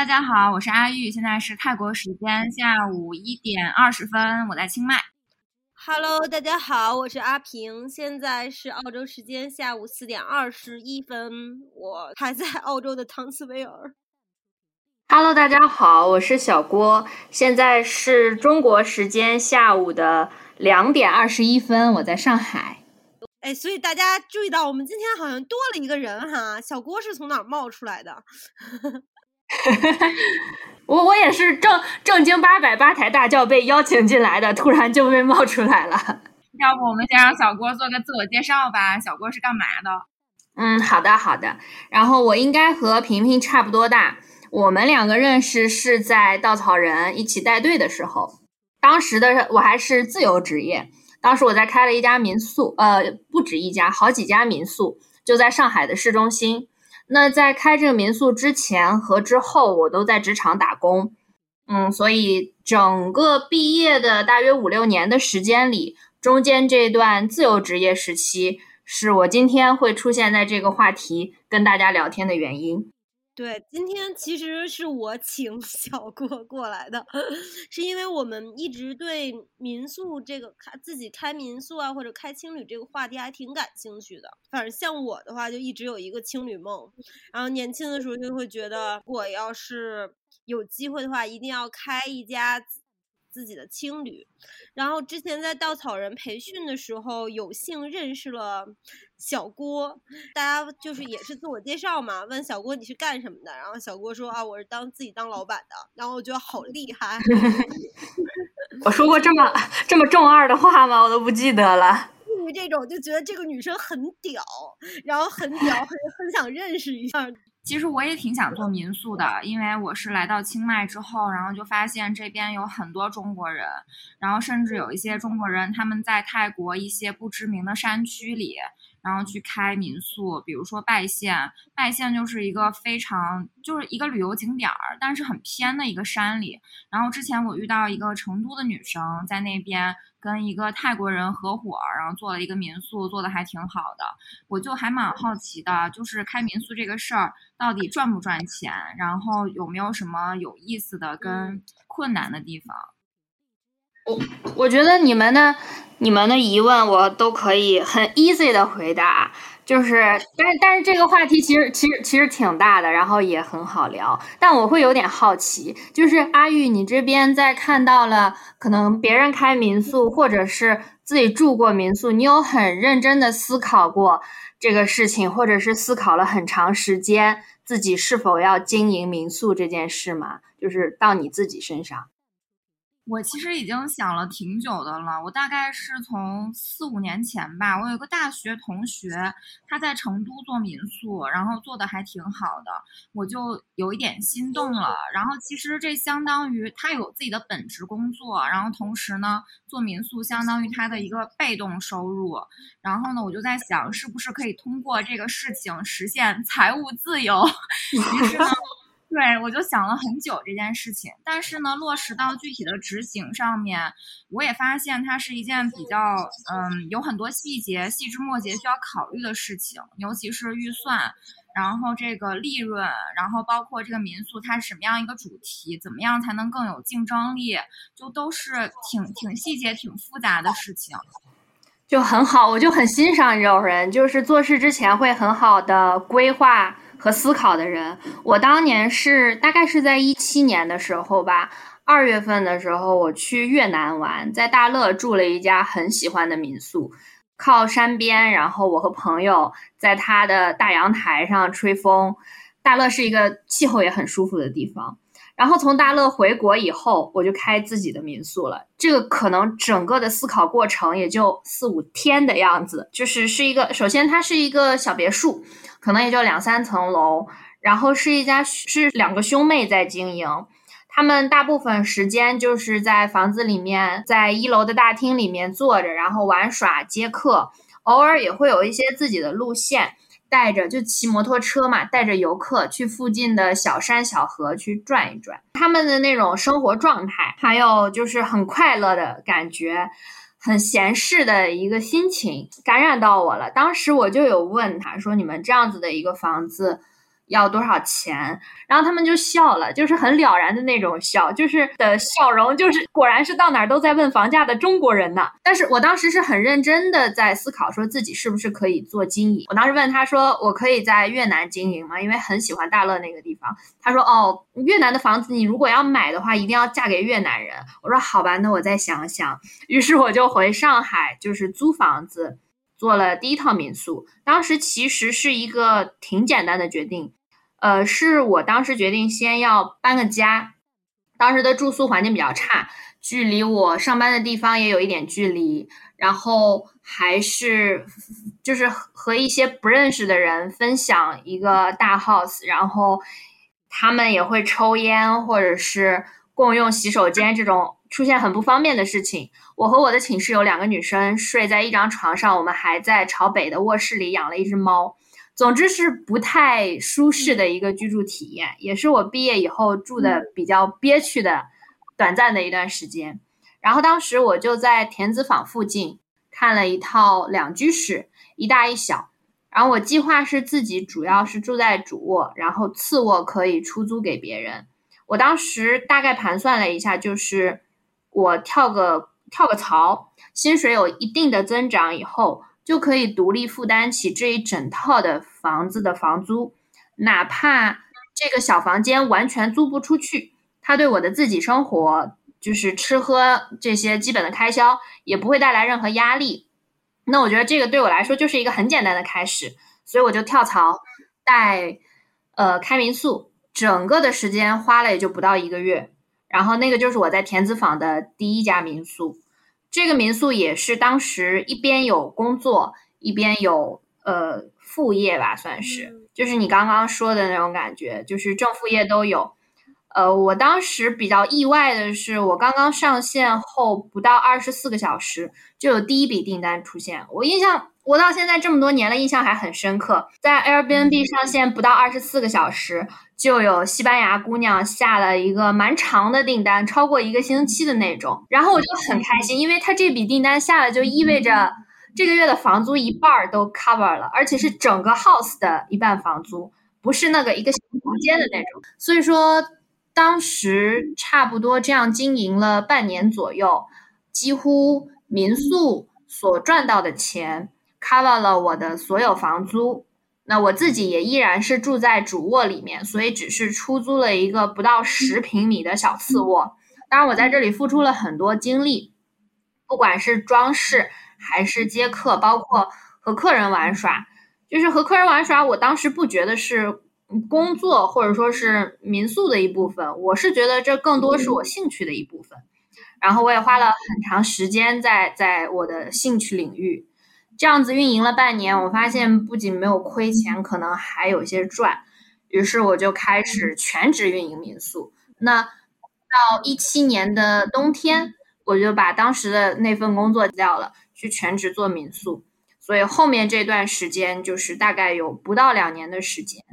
大家好，我是阿玉，现在是泰国时间下午一点二十分，我在清迈。Hello，大家好，我是阿平，现在是澳洲时间下午四点二十一分，我还在澳洲的汤斯维尔。Hello，大家好，我是小郭，现在是中国时间下午的两点二十一分，我在上海。哎，所以大家注意到，我们今天好像多了一个人哈，小郭是从哪儿冒出来的？我我也是正正经八百八抬大轿被邀请进来的，突然就被冒出来了。要不我们先让小郭做个自我介绍吧？小郭是干嘛的？嗯，好的好的。然后我应该和平平差不多大，我们两个认识是在稻草人一起带队的时候，当时的我还是自由职业，当时我在开了一家民宿，呃，不止一家，好几家民宿，就在上海的市中心。那在开这个民宿之前和之后，我都在职场打工，嗯，所以整个毕业的大约五六年的时间里，中间这段自由职业时期，是我今天会出现在这个话题跟大家聊天的原因。对，今天其实是我请 小郭过来的，是因为我们一直对民宿这个开自己开民宿啊，或者开青旅这个话题还挺感兴趣的。反正像我的话，就一直有一个青旅梦，然后年轻的时候就会觉得，我要是有机会的话，一定要开一家。自己的青旅，然后之前在稻草人培训的时候，有幸认识了小郭，大家就是也是自我介绍嘛，问小郭你是干什么的，然后小郭说啊我是当自己当老板的，然后我觉得好厉害。我说过这么这么中二的话吗？我都不记得了。对于这种就觉得这个女生很屌，然后很屌，很很想认识一下。其实我也挺想做民宿的，因为我是来到清迈之后，然后就发现这边有很多中国人，然后甚至有一些中国人他们在泰国一些不知名的山区里。然后去开民宿，比如说拜县，拜县就是一个非常就是一个旅游景点儿，但是很偏的一个山里。然后之前我遇到一个成都的女生在那边跟一个泰国人合伙，然后做了一个民宿，做的还挺好的。我就还蛮好奇的，就是开民宿这个事儿到底赚不赚钱，然后有没有什么有意思的跟困难的地方。我我觉得你们的你们的疑问我都可以很 easy 的回答，就是，但但是这个话题其实其实其实挺大的，然后也很好聊，但我会有点好奇，就是阿玉，你这边在看到了可能别人开民宿或者是自己住过民宿，你有很认真的思考过这个事情，或者是思考了很长时间自己是否要经营民宿这件事吗？就是到你自己身上。我其实已经想了挺久的了，我大概是从四五年前吧，我有个大学同学，他在成都做民宿，然后做的还挺好的，我就有一点心动了。然后其实这相当于他有自己的本职工作，然后同时呢做民宿相当于他的一个被动收入。然后呢，我就在想，是不是可以通过这个事情实现财务自由？于是呢。对，我就想了很久这件事情，但是呢，落实到具体的执行上面，我也发现它是一件比较，嗯，有很多细节、细枝末节需要考虑的事情，尤其是预算，然后这个利润，然后包括这个民宿它是什么样一个主题，怎么样才能更有竞争力，就都是挺挺细节、挺复杂的事情。就很好，我就很欣赏这种人，就是做事之前会很好的规划。和思考的人，我当年是大概是在一七年的时候吧，二月份的时候我去越南玩，在大乐住了一家很喜欢的民宿，靠山边，然后我和朋友在他的大阳台上吹风。大乐是一个气候也很舒服的地方。然后从大乐回国以后，我就开自己的民宿了。这个可能整个的思考过程也就四五天的样子，就是是一个，首先它是一个小别墅。可能也就两三层楼，然后是一家是两个兄妹在经营，他们大部分时间就是在房子里面，在一楼的大厅里面坐着，然后玩耍接客，偶尔也会有一些自己的路线，带着就骑摩托车嘛，带着游客去附近的小山小河去转一转，他们的那种生活状态，还有就是很快乐的感觉。很闲适的一个心情感染到我了。当时我就有问他说：“你们这样子的一个房子，要多少钱？然后他们就笑了，就是很了然的那种笑，就是的笑容，就是果然是到哪儿都在问房价的中国人呢。但是我当时是很认真的在思考，说自己是不是可以做经营。我当时问他说：“我可以在越南经营吗？”因为很喜欢大乐那个地方。他说：“哦，越南的房子你如果要买的话，一定要嫁给越南人。”我说：“好吧，那我再想想。”于是我就回上海，就是租房子，做了第一套民宿。当时其实是一个挺简单的决定。呃，是我当时决定先要搬个家，当时的住宿环境比较差，距离我上班的地方也有一点距离，然后还是就是和一些不认识的人分享一个大 house，然后他们也会抽烟或者是共用洗手间这种出现很不方便的事情。我和我的寝室有两个女生睡在一张床上，我们还在朝北的卧室里养了一只猫。总之是不太舒适的一个居住体验，也是我毕业以后住的比较憋屈的短暂的一段时间。然后当时我就在田子坊附近看了一套两居室，一大一小。然后我计划是自己主要是住在主卧，然后次卧可以出租给别人。我当时大概盘算了一下，就是我跳个跳个槽，薪水有一定的增长以后。就可以独立负担起这一整套的房子的房租，哪怕这个小房间完全租不出去，它对我的自己生活，就是吃喝这些基本的开销，也不会带来任何压力。那我觉得这个对我来说就是一个很简单的开始，所以我就跳槽带呃开民宿，整个的时间花了也就不到一个月，然后那个就是我在田子坊的第一家民宿。这个民宿也是当时一边有工作，一边有呃副业吧，算是，就是你刚刚说的那种感觉，就是正副业都有。呃，我当时比较意外的是，我刚刚上线后不到二十四个小时，就有第一笔订单出现。我印象，我到现在这么多年了，印象还很深刻。在 Airbnb 上线不到二十四个小时。就有西班牙姑娘下了一个蛮长的订单，超过一个星期的那种，然后我就很开心，因为她这笔订单下了，就意味着这个月的房租一半都 cover 了，而且是整个 house 的一半房租，不是那个一个小房间的那种。所以说，当时差不多这样经营了半年左右，几乎民宿所赚到的钱 cover 了我的所有房租。那我自己也依然是住在主卧里面，所以只是出租了一个不到十平米的小次卧。当然，我在这里付出了很多精力，不管是装饰还是接客，包括和客人玩耍，就是和客人玩耍。我当时不觉得是工作或者说是民宿的一部分，我是觉得这更多是我兴趣的一部分。然后我也花了很长时间在在我的兴趣领域。这样子运营了半年，我发现不仅没有亏钱，可能还有些赚。于是我就开始全职运营民宿。那到一七年的冬天，我就把当时的那份工作掉了，去全职做民宿。所以后面这段时间就是大概有不到两年的时间。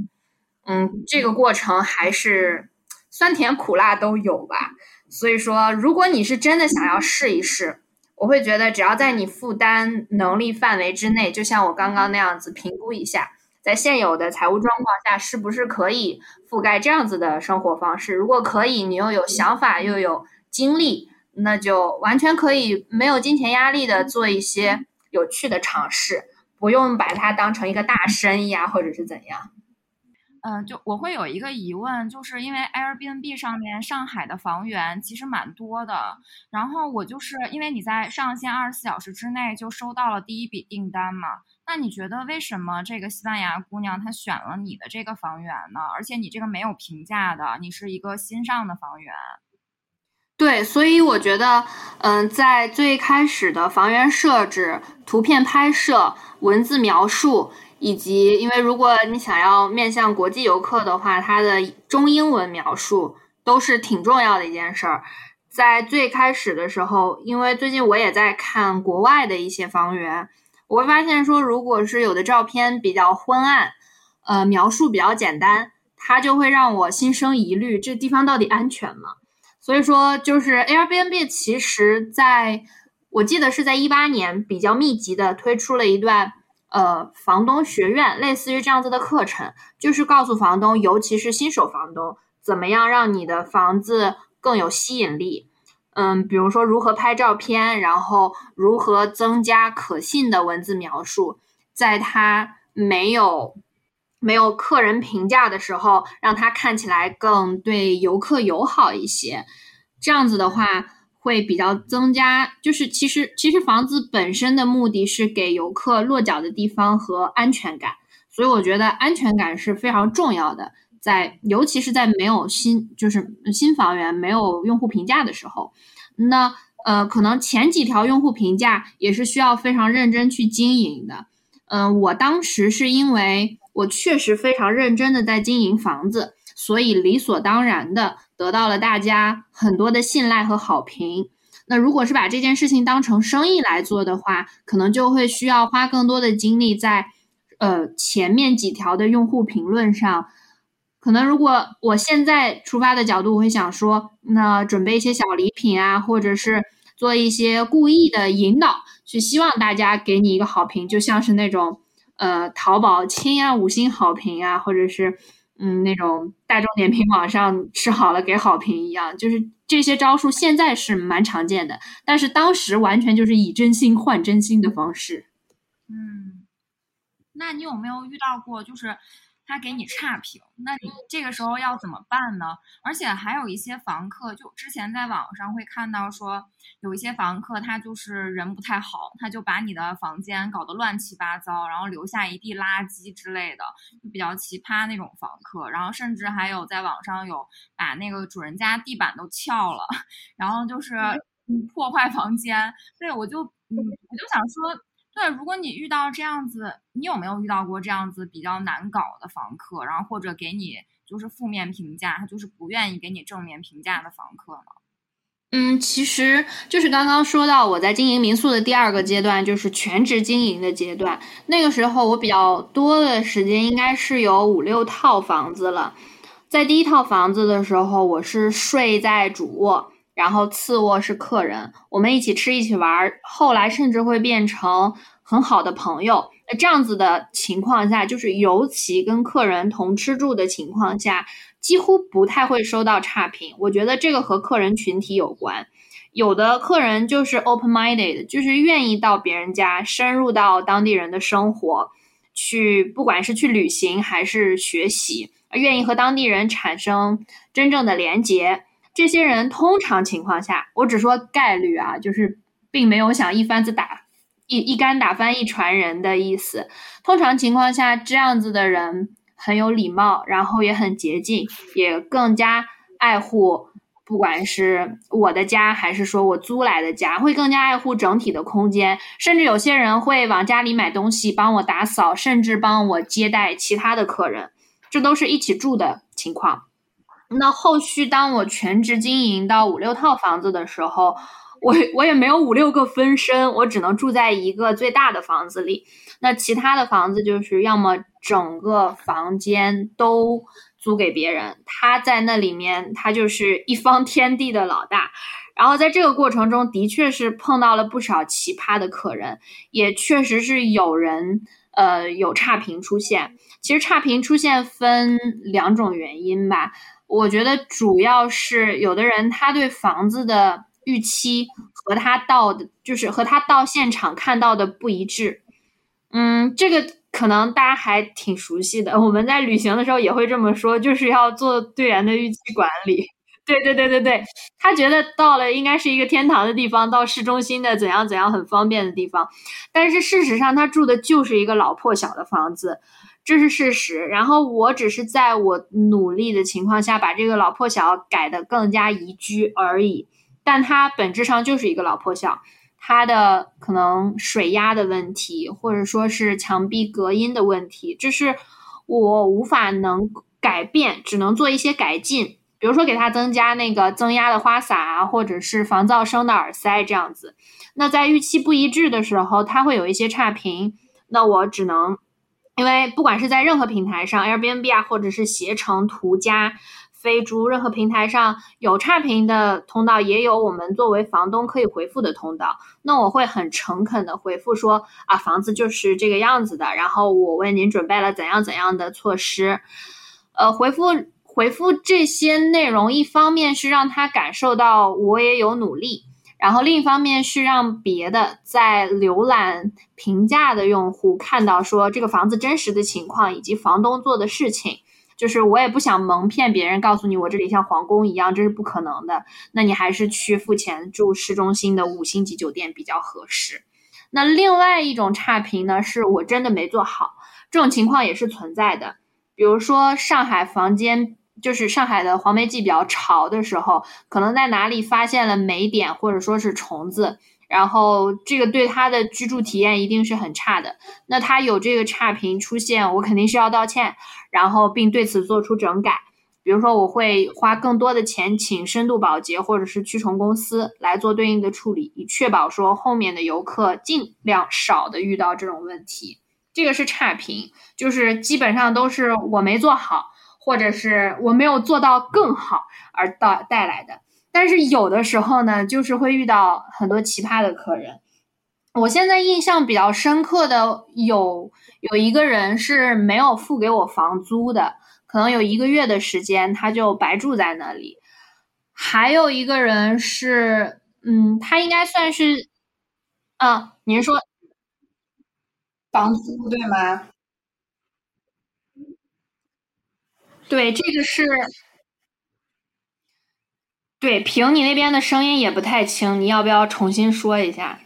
嗯，这个过程还是酸甜苦辣都有吧。所以说，如果你是真的想要试一试。我会觉得，只要在你负担能力范围之内，就像我刚刚那样子评估一下，在现有的财务状况下，是不是可以覆盖这样子的生活方式？如果可以，你又有想法又有精力，那就完全可以没有金钱压力的做一些有趣的尝试，不用把它当成一个大生意啊，或者是怎样。嗯，就我会有一个疑问，就是因为 Airbnb 上面上海的房源其实蛮多的，然后我就是因为你在上线二十四小时之内就收到了第一笔订单嘛，那你觉得为什么这个西班牙姑娘她选了你的这个房源呢？而且你这个没有评价的，你是一个新上的房源。对，所以我觉得，嗯，在最开始的房源设置、图片拍摄、文字描述。以及，因为如果你想要面向国际游客的话，它的中英文描述都是挺重要的一件事儿。在最开始的时候，因为最近我也在看国外的一些房源，我会发现说，如果是有的照片比较昏暗，呃，描述比较简单，它就会让我心生疑虑，这地方到底安全吗？所以说，就是 Airbnb 其实在我记得是在一八年比较密集的推出了一段。呃房东学院，类似于这样子的课程，就是告诉房东，尤其是新手房东，怎么样让你的房子更有吸引力。嗯，比如说如何拍照片，然后如何增加可信的文字描述，在他没有没有客人评价的时候，让他看起来更对游客友好一些。这样子的话，会比较增加，就是其实其实房子本身的目的是给游客落脚的地方和安全感，所以我觉得安全感是非常重要的。在尤其是在没有新就是新房源没有用户评价的时候，那呃可能前几条用户评价也是需要非常认真去经营的。嗯，我当时是因为我确实非常认真的在经营房子，所以理所当然的得到了大家很多的信赖和好评。那如果是把这件事情当成生意来做的话，可能就会需要花更多的精力在呃前面几条的用户评论上。可能如果我现在出发的角度，我会想说，那准备一些小礼品啊，或者是做一些故意的引导，去希望大家给你一个好评，就像是那种呃淘宝亲啊五星好评啊，或者是嗯那种大众点评网上吃好了给好评一样，就是这些招数现在是蛮常见的，但是当时完全就是以真心换真心的方式。嗯，那你有没有遇到过就是？他给你差评，那你这个时候要怎么办呢？而且还有一些房客，就之前在网上会看到说，有一些房客他就是人不太好，他就把你的房间搞得乱七八糟，然后留下一地垃圾之类的，就比较奇葩那种房客。然后甚至还有在网上有把那个主人家地板都撬了，然后就是破坏房间。对我就嗯，我就想说。对，如果你遇到这样子，你有没有遇到过这样子比较难搞的房客，然后或者给你就是负面评价，他就是不愿意给你正面评价的房客呢？嗯，其实就是刚刚说到我在经营民宿的第二个阶段，就是全职经营的阶段。那个时候我比较多的时间应该是有五六套房子了。在第一套房子的时候，我是睡在主卧。然后次卧是客人，我们一起吃一起玩，后来甚至会变成很好的朋友。那这样子的情况下，就是尤其跟客人同吃住的情况下，几乎不太会收到差评。我觉得这个和客人群体有关，有的客人就是 open minded，就是愿意到别人家，深入到当地人的生活，去不管是去旅行还是学习，愿意和当地人产生真正的连结。这些人通常情况下，我只说概率啊，就是并没有想一竿子打一一竿打翻一船人的意思。通常情况下，这样子的人很有礼貌，然后也很洁净，也更加爱护，不管是我的家还是说我租来的家，会更加爱护整体的空间。甚至有些人会往家里买东西，帮我打扫，甚至帮我接待其他的客人，这都是一起住的情况。那后续当我全职经营到五六套房子的时候，我我也没有五六个分身，我只能住在一个最大的房子里。那其他的房子就是要么整个房间都租给别人，他在那里面他就是一方天地的老大。然后在这个过程中，的确是碰到了不少奇葩的客人，也确实是有人呃有差评出现。其实差评出现分两种原因吧。我觉得主要是有的人他对房子的预期和他到的，就是和他到现场看到的不一致。嗯，这个可能大家还挺熟悉的。我们在旅行的时候也会这么说，就是要做队员的预期管理。对对对对对，他觉得到了应该是一个天堂的地方，到市中心的怎样怎样很方便的地方，但是事实上他住的就是一个老破小的房子。这是事实，然后我只是在我努力的情况下，把这个老破小改得更加宜居而已。但它本质上就是一个老破小，它的可能水压的问题，或者说是墙壁隔音的问题，这是我无法能改变，只能做一些改进，比如说给它增加那个增压的花洒啊，或者是防噪声的耳塞这样子。那在预期不一致的时候，它会有一些差评，那我只能。因为不管是在任何平台上，Airbnb 啊，或者是携程、途家、飞猪，任何平台上有差评的通道，也有我们作为房东可以回复的通道。那我会很诚恳的回复说啊，房子就是这个样子的，然后我为您准备了怎样怎样的措施。呃，回复回复这些内容，一方面是让他感受到我也有努力。然后另一方面是让别的在浏览评价的用户看到说这个房子真实的情况以及房东做的事情，就是我也不想蒙骗别人，告诉你我这里像皇宫一样，这是不可能的。那你还是去付钱住市中心的五星级酒店比较合适。那另外一种差评呢，是我真的没做好，这种情况也是存在的。比如说上海房间。就是上海的黄梅季比较潮的时候，可能在哪里发现了霉点或者说是虫子，然后这个对他的居住体验一定是很差的。那他有这个差评出现，我肯定是要道歉，然后并对此做出整改。比如说，我会花更多的钱请深度保洁或者是驱虫公司来做对应的处理，以确保说后面的游客尽量少的遇到这种问题。这个是差评，就是基本上都是我没做好。或者是我没有做到更好而带带来的，但是有的时候呢，就是会遇到很多奇葩的客人。我现在印象比较深刻的有有一个人是没有付给我房租的，可能有一个月的时间他就白住在那里。还有一个人是，嗯，他应该算是，嗯，您说房租对吗？对，这个是，对，凭你那边的声音也不太清，你要不要重新说一下？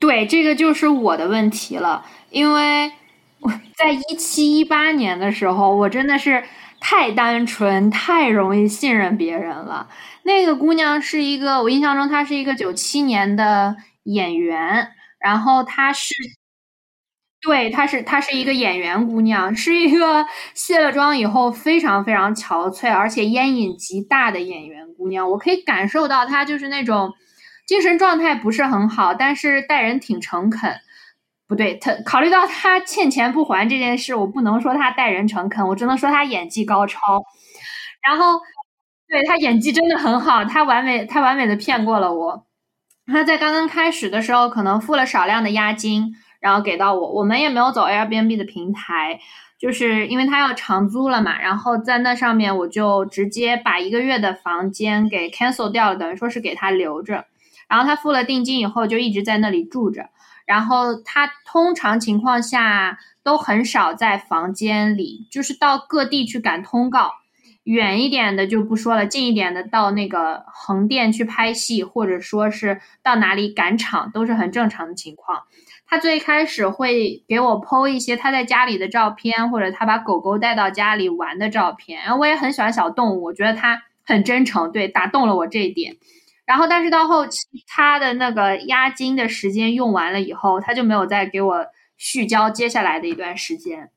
对，这个就是我的问题了，因为我在一七一八年的时候，我真的是太单纯，太容易信任别人了。那个姑娘是一个，我印象中她是一个九七年的演员，然后她是，对，她是她是一个演员姑娘，是一个卸了妆以后非常非常憔悴，而且烟瘾极大的演员姑娘。我可以感受到她就是那种精神状态不是很好，但是待人挺诚恳。不对，他考虑到他欠钱不还这件事，我不能说他待人诚恳，我只能说他演技高超。然后。对他演技真的很好，他完美，他完美的骗过了我。他在刚刚开始的时候，可能付了少量的押金，然后给到我。我们也没有走 Airbnb 的平台，就是因为他要长租了嘛。然后在那上面，我就直接把一个月的房间给 cancel 掉了，等于说是给他留着。然后他付了定金以后，就一直在那里住着。然后他通常情况下都很少在房间里，就是到各地去赶通告。远一点的就不说了，近一点的到那个横店去拍戏，或者说是到哪里赶场，都是很正常的情况。他最开始会给我 PO 一些他在家里的照片，或者他把狗狗带到家里玩的照片。然后我也很喜欢小动物，我觉得他很真诚，对，打动了我这一点。然后，但是到后期他的那个押金的时间用完了以后，他就没有再给我续交接下来的一段时间。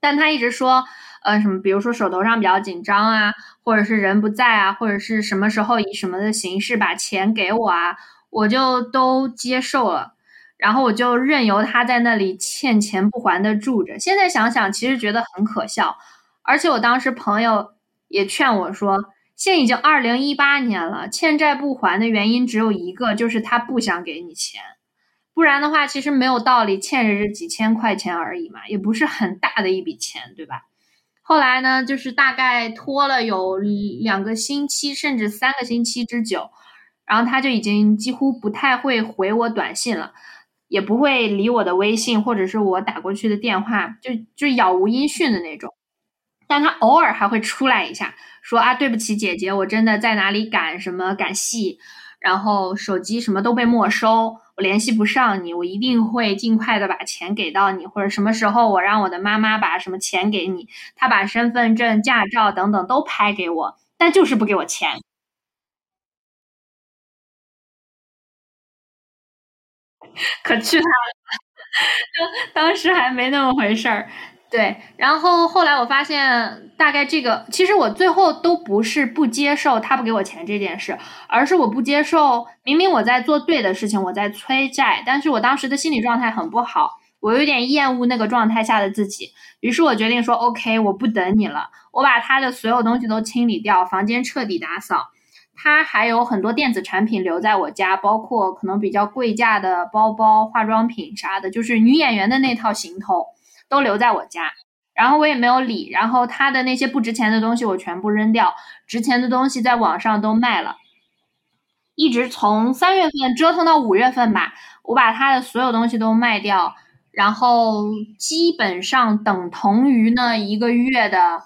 但他一直说。呃，什么？比如说手头上比较紧张啊，或者是人不在啊，或者是什么时候以什么的形式把钱给我啊，我就都接受了，然后我就任由他在那里欠钱不还的住着。现在想想，其实觉得很可笑。而且我当时朋友也劝我说，现在已经二零一八年了，欠债不还的原因只有一个，就是他不想给你钱，不然的话，其实没有道理，欠着这几千块钱而已嘛，也不是很大的一笔钱，对吧？后来呢，就是大概拖了有两个星期，甚至三个星期之久，然后他就已经几乎不太会回我短信了，也不会理我的微信或者是我打过去的电话，就就杳无音讯的那种。但他偶尔还会出来一下，说啊，对不起姐姐，我真的在哪里赶什么赶戏，然后手机什么都被没收。我联系不上你，我一定会尽快的把钱给到你，或者什么时候我让我的妈妈把什么钱给你，她把身份证、驾照等等都拍给我，但就是不给我钱。可去他了，当当时还没那么回事儿。对，然后后来我发现，大概这个其实我最后都不是不接受他不给我钱这件事，而是我不接受，明明我在做对的事情，我在催债，但是我当时的心理状态很不好，我有点厌恶那个状态下的自己，于是我决定说，OK，我不等你了，我把他的所有东西都清理掉，房间彻底打扫，他还有很多电子产品留在我家，包括可能比较贵价的包包、化妆品啥的，就是女演员的那套行头。都留在我家，然后我也没有理，然后他的那些不值钱的东西我全部扔掉，值钱的东西在网上都卖了，一直从三月份折腾到五月份吧，我把他的所有东西都卖掉，然后基本上等同于那一个月的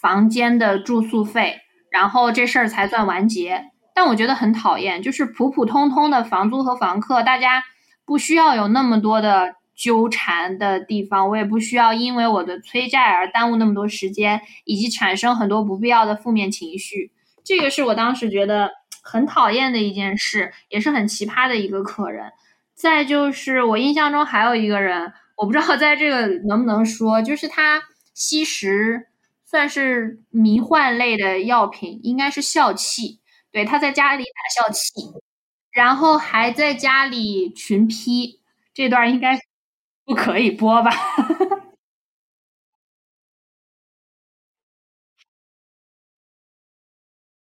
房间的住宿费，然后这事儿才算完结。但我觉得很讨厌，就是普普通通的房租和房客，大家不需要有那么多的。纠缠的地方，我也不需要因为我的催债而耽误那么多时间，以及产生很多不必要的负面情绪。这个是我当时觉得很讨厌的一件事，也是很奇葩的一个客人。再就是我印象中还有一个人，我不知道在这个能不能说，就是他吸食算是迷幻类的药品，应该是笑气。对，他在家里打笑气，然后还在家里群批，这段应该。不可以播吧？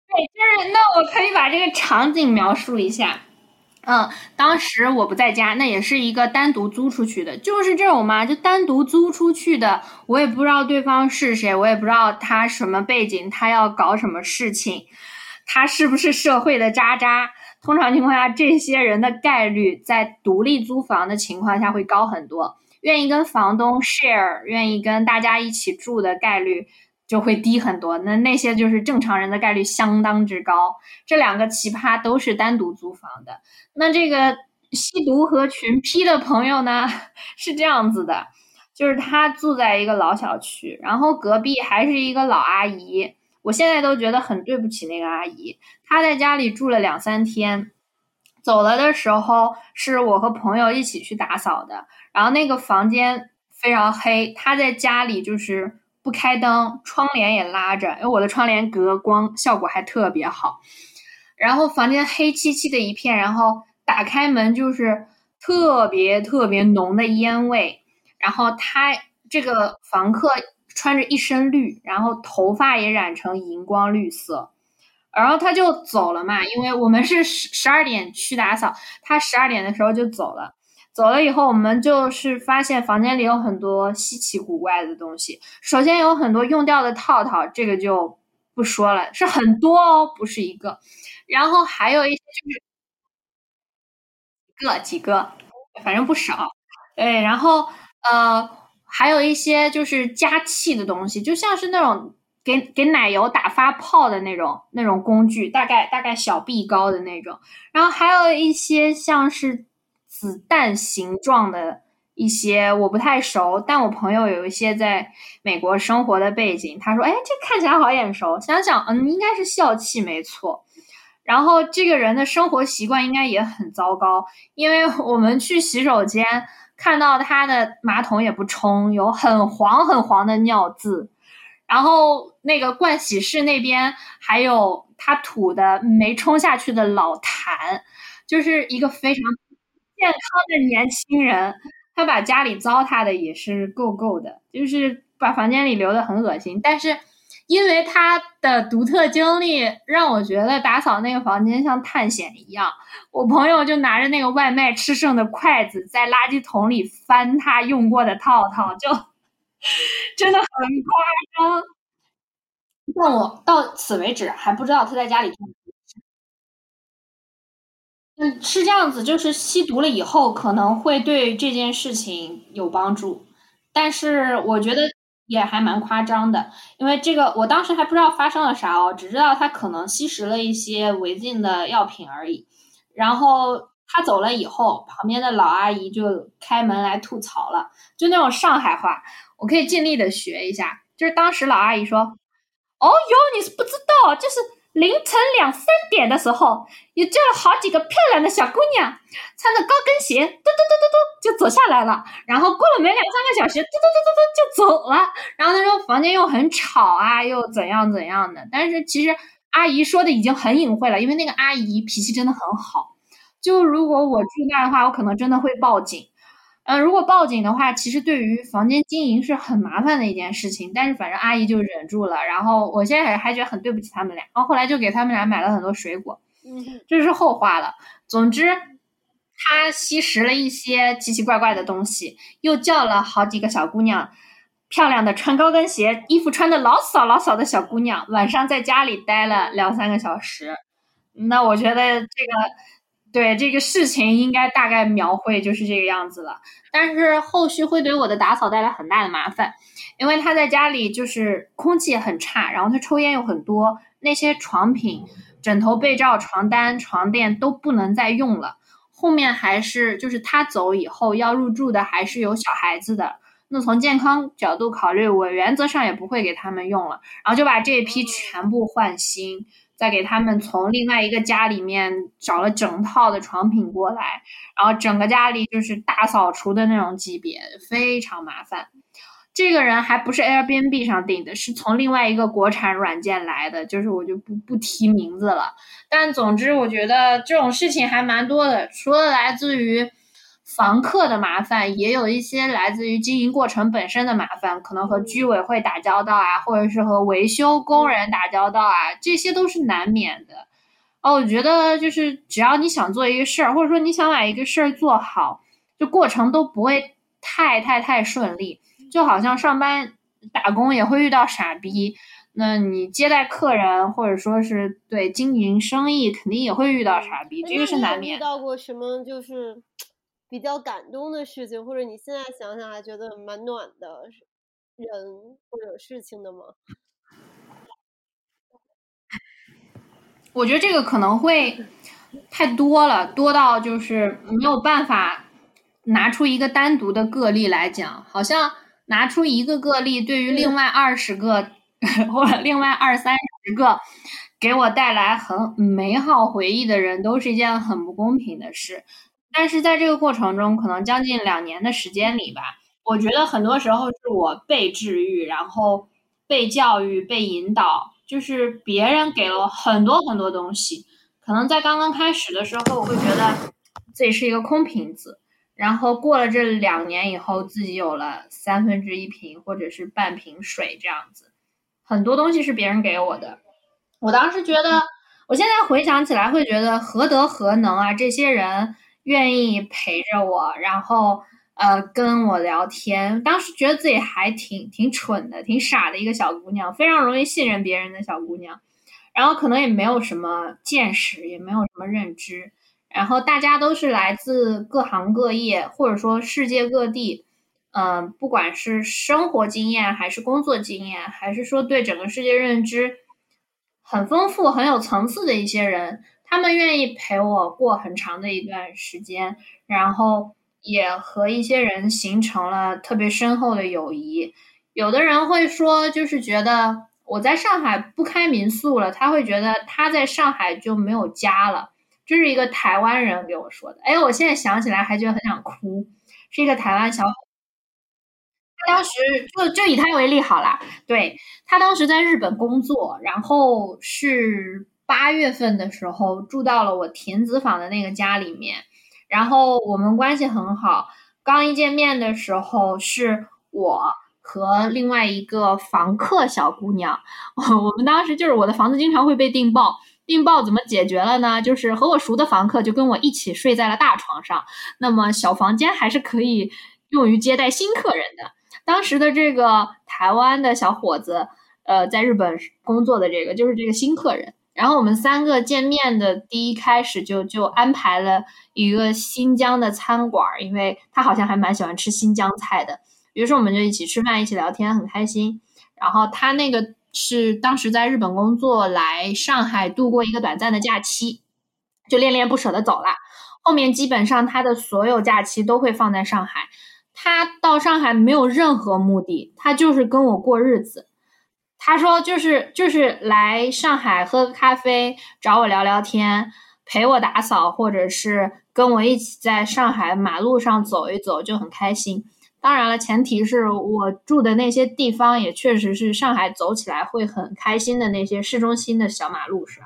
对，就是那我可以把这个场景描述一下。嗯，当时我不在家，那也是一个单独租出去的，就是这种嘛，就单独租出去的。我也不知道对方是谁，我也不知道他什么背景，他要搞什么事情，他是不是社会的渣渣？通常情况下，这些人的概率在独立租房的情况下会高很多。愿意跟房东 share，愿意跟大家一起住的概率就会低很多。那那些就是正常人的概率相当之高。这两个奇葩都是单独租房的。那这个吸毒和群批的朋友呢，是这样子的，就是他住在一个老小区，然后隔壁还是一个老阿姨。我现在都觉得很对不起那个阿姨。她在家里住了两三天，走了的时候是我和朋友一起去打扫的。然后那个房间非常黑，她在家里就是不开灯，窗帘也拉着，因为我的窗帘隔光效果还特别好。然后房间黑漆漆的一片，然后打开门就是特别特别浓的烟味。然后他这个房客穿着一身绿，然后头发也染成荧光绿色，然后他就走了嘛，因为我们是十十二点去打扫，他十二点的时候就走了。走了以后，我们就是发现房间里有很多稀奇古怪的东西。首先有很多用掉的套套，这个就不说了，是很多哦，不是一个。然后还有一些就是个几个，反正不少。对，然后呃，还有一些就是加气的东西，就像是那种给给奶油打发泡的那种那种工具，大概大概小臂高的那种。然后还有一些像是。子弹形状的一些我不太熟，但我朋友有一些在美国生活的背景，他说：“哎，这看起来好眼熟。”想想，嗯，应该是笑气没错。然后这个人的生活习惯应该也很糟糕，因为我们去洗手间看到他的马桶也不冲，有很黄很黄的尿渍。然后那个盥洗室那边还有他吐的没冲下去的老痰，就是一个非常。健康的年轻人，他把家里糟蹋的也是够够的，就是把房间里留的很恶心。但是，因为他的独特经历，让我觉得打扫那个房间像探险一样。我朋友就拿着那个外卖吃剩的筷子，在垃圾桶里翻他用过的套套，就真的很夸张。但我到此为止还不知道他在家里。嗯，是这样子，就是吸毒了以后可能会对这件事情有帮助，但是我觉得也还蛮夸张的，因为这个我当时还不知道发生了啥哦，只知道他可能吸食了一些违禁的药品而已。然后他走了以后，旁边的老阿姨就开门来吐槽了，就那种上海话，我可以尽力的学一下。就是当时老阿姨说：“哦哟，你是不知道，就是。”凌晨两三点的时候，又叫了好几个漂亮的小姑娘，穿着高跟鞋，嘟嘟嘟嘟嘟就走下来了。然后过了没两三个小时，嘟嘟嘟嘟嘟就走了。然后他说房间又很吵啊，又怎样怎样的。但是其实阿姨说的已经很隐晦了，因为那个阿姨脾气真的很好。就如果我住那儿的话，我可能真的会报警。嗯，如果报警的话，其实对于房间经营是很麻烦的一件事情。但是反正阿姨就忍住了，然后我现在还还觉得很对不起他们俩。然后后来就给他们俩买了很多水果，嗯，这是后话了。总之，他吸食了一些奇奇怪怪的东西，又叫了好几个小姑娘，漂亮的穿高跟鞋、衣服穿的老少老少的小姑娘，晚上在家里待了两三个小时。那我觉得这个。对这个事情应该大概描绘就是这个样子了，但是后续会对我的打扫带来很大的麻烦，因为他在家里就是空气很差，然后他抽烟又很多，那些床品、枕头、被罩、床单、床垫都不能再用了。后面还是就是他走以后要入住的还是有小孩子的，那从健康角度考虑，我原则上也不会给他们用了，然后就把这一批全部换新。再给他们从另外一个家里面找了整套的床品过来，然后整个家里就是大扫除的那种级别，非常麻烦。这个人还不是 Airbnb 上订的，是从另外一个国产软件来的，就是我就不不提名字了。但总之，我觉得这种事情还蛮多的，除了来自于。房客的麻烦也有一些来自于经营过程本身的麻烦，可能和居委会打交道啊，或者是和维修工人打交道啊，这些都是难免的。哦，我觉得就是只要你想做一个事儿，或者说你想把一个事儿做好，就过程都不会太太太顺利。就好像上班打工也会遇到傻逼，那你接待客人或者说是对经营生意，肯定也会遇到傻逼，这个是难免。遇到过什么就是？比较感动的事情，或者你现在想想还觉得蛮暖的人或者事情的吗？我觉得这个可能会太多了，多到就是没有办法拿出一个单独的个例来讲。好像拿出一个个例，对于另外二十个 或者另外二三十个给我带来很美好回忆的人，都是一件很不公平的事。但是在这个过程中，可能将近两年的时间里吧，我觉得很多时候是我被治愈，然后被教育、被引导，就是别人给了我很多很多东西。可能在刚刚开始的时候，我会觉得自己是一个空瓶子，然后过了这两年以后，自己有了三分之一瓶或者是半瓶水这样子，很多东西是别人给我的。我当时觉得，我现在回想起来会觉得何德何能啊，这些人。愿意陪着我，然后呃跟我聊天。当时觉得自己还挺挺蠢的，挺傻的一个小姑娘，非常容易信任别人的小姑娘。然后可能也没有什么见识，也没有什么认知。然后大家都是来自各行各业，或者说世界各地，嗯，不管是生活经验，还是工作经验，还是说对整个世界认知很丰富、很有层次的一些人。他们愿意陪我过很长的一段时间，然后也和一些人形成了特别深厚的友谊。有的人会说，就是觉得我在上海不开民宿了，他会觉得他在上海就没有家了。这是一个台湾人给我说的。哎，我现在想起来还觉得很想哭。是一个台湾小伙，当时就就以他为例好了。对他当时在日本工作，然后是。八月份的时候住到了我田子坊的那个家里面，然后我们关系很好。刚一见面的时候，是我和另外一个房客小姑娘，我们当时就是我的房子经常会被订爆，订爆怎么解决了呢？就是和我熟的房客就跟我一起睡在了大床上，那么小房间还是可以用于接待新客人的。当时的这个台湾的小伙子，呃，在日本工作的这个就是这个新客人。然后我们三个见面的第一开始就就安排了一个新疆的餐馆，因为他好像还蛮喜欢吃新疆菜的。于是我们就一起吃饭，一起聊天，很开心。然后他那个是当时在日本工作，来上海度过一个短暂的假期，就恋恋不舍的走了。后面基本上他的所有假期都会放在上海。他到上海没有任何目的，他就是跟我过日子。他说就是就是来上海喝个咖啡，找我聊聊天，陪我打扫，或者是跟我一起在上海马路上走一走，就很开心。当然了，前提是我住的那些地方也确实是上海走起来会很开心的那些市中心的小马路上。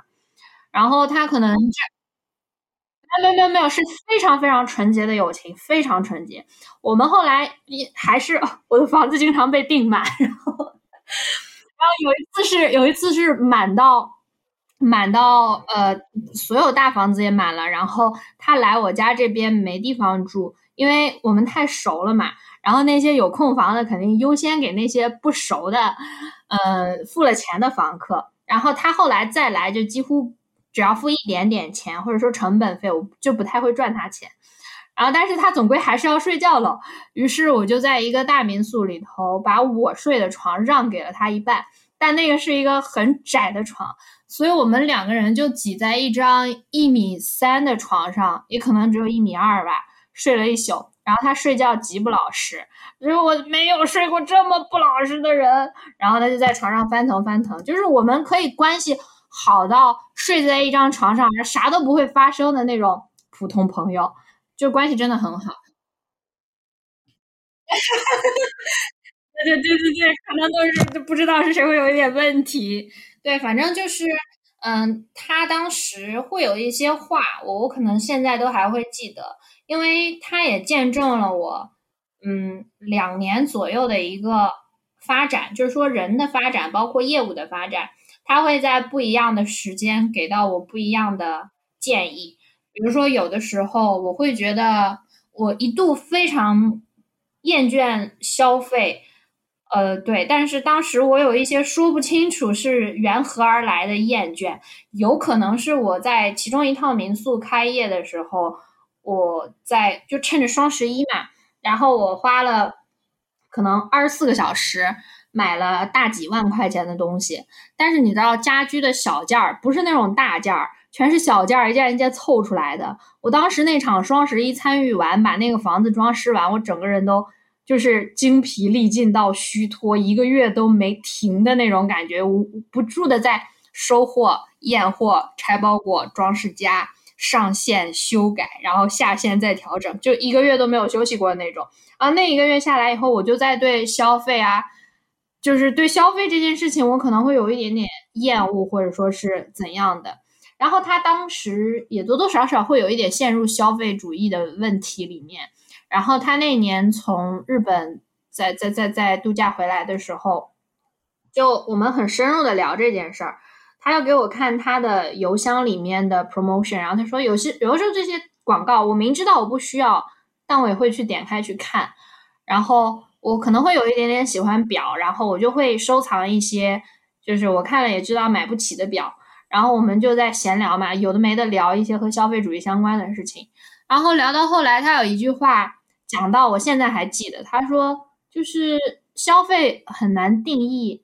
然后他可能这，没有没有没有，是非常非常纯洁的友情，非常纯洁。我们后来也还是我的房子经常被订满，然后然后有一次是有一次是满到满到呃所有大房子也满了，然后他来我家这边没地方住，因为我们太熟了嘛。然后那些有空房的肯定优先给那些不熟的，呃，付了钱的房客。然后他后来再来，就几乎只要付一点点钱，或者说成本费，我就不太会赚他钱。然后，但是他总归还是要睡觉了。于是我就在一个大民宿里头，把我睡的床让给了他一半，但那个是一个很窄的床，所以我们两个人就挤在一张一米三的床上，也可能只有一米二吧，睡了一宿。然后他睡觉极不老实，就是我没有睡过这么不老实的人。然后他就在床上翻腾翻腾，就是我们可以关系好到睡在一张床上，啥都不会发生的那种普通朋友，就关系真的很好。对对对对对，可能都是就不知道是谁会有一点问题。对，反正就是，嗯，他当时会有一些话，我我可能现在都还会记得。因为他也见证了我，嗯，两年左右的一个发展，就是说人的发展，包括业务的发展，他会在不一样的时间给到我不一样的建议。比如说，有的时候我会觉得我一度非常厌倦消费，呃，对，但是当时我有一些说不清楚是缘何而来的厌倦，有可能是我在其中一套民宿开业的时候。我在就趁着双十一嘛，然后我花了可能二十四个小时买了大几万块钱的东西，但是你知道家居的小件儿不是那种大件儿，全是小件儿，一件一件凑出来的。我当时那场双十一参与完，把那个房子装饰完，我整个人都就是精疲力尽到虚脱，一个月都没停的那种感觉，无不住的在收货、验货、拆包裹、装饰家。上线修改，然后下线再调整，就一个月都没有休息过的那种啊。那一个月下来以后，我就在对消费啊，就是对消费这件事情，我可能会有一点点厌恶，或者说是怎样的。然后他当时也多多少少会有一点陷入消费主义的问题里面。然后他那年从日本在在在在度假回来的时候，就我们很深入的聊这件事儿。他要给我看他的邮箱里面的 promotion，然后他说有些有的时候这些广告我明知道我不需要，但我也会去点开去看。然后我可能会有一点点喜欢表，然后我就会收藏一些，就是我看了也知道买不起的表。然后我们就在闲聊嘛，有的没的聊一些和消费主义相关的事情。然后聊到后来，他有一句话讲到我现在还记得，他说就是消费很难定义。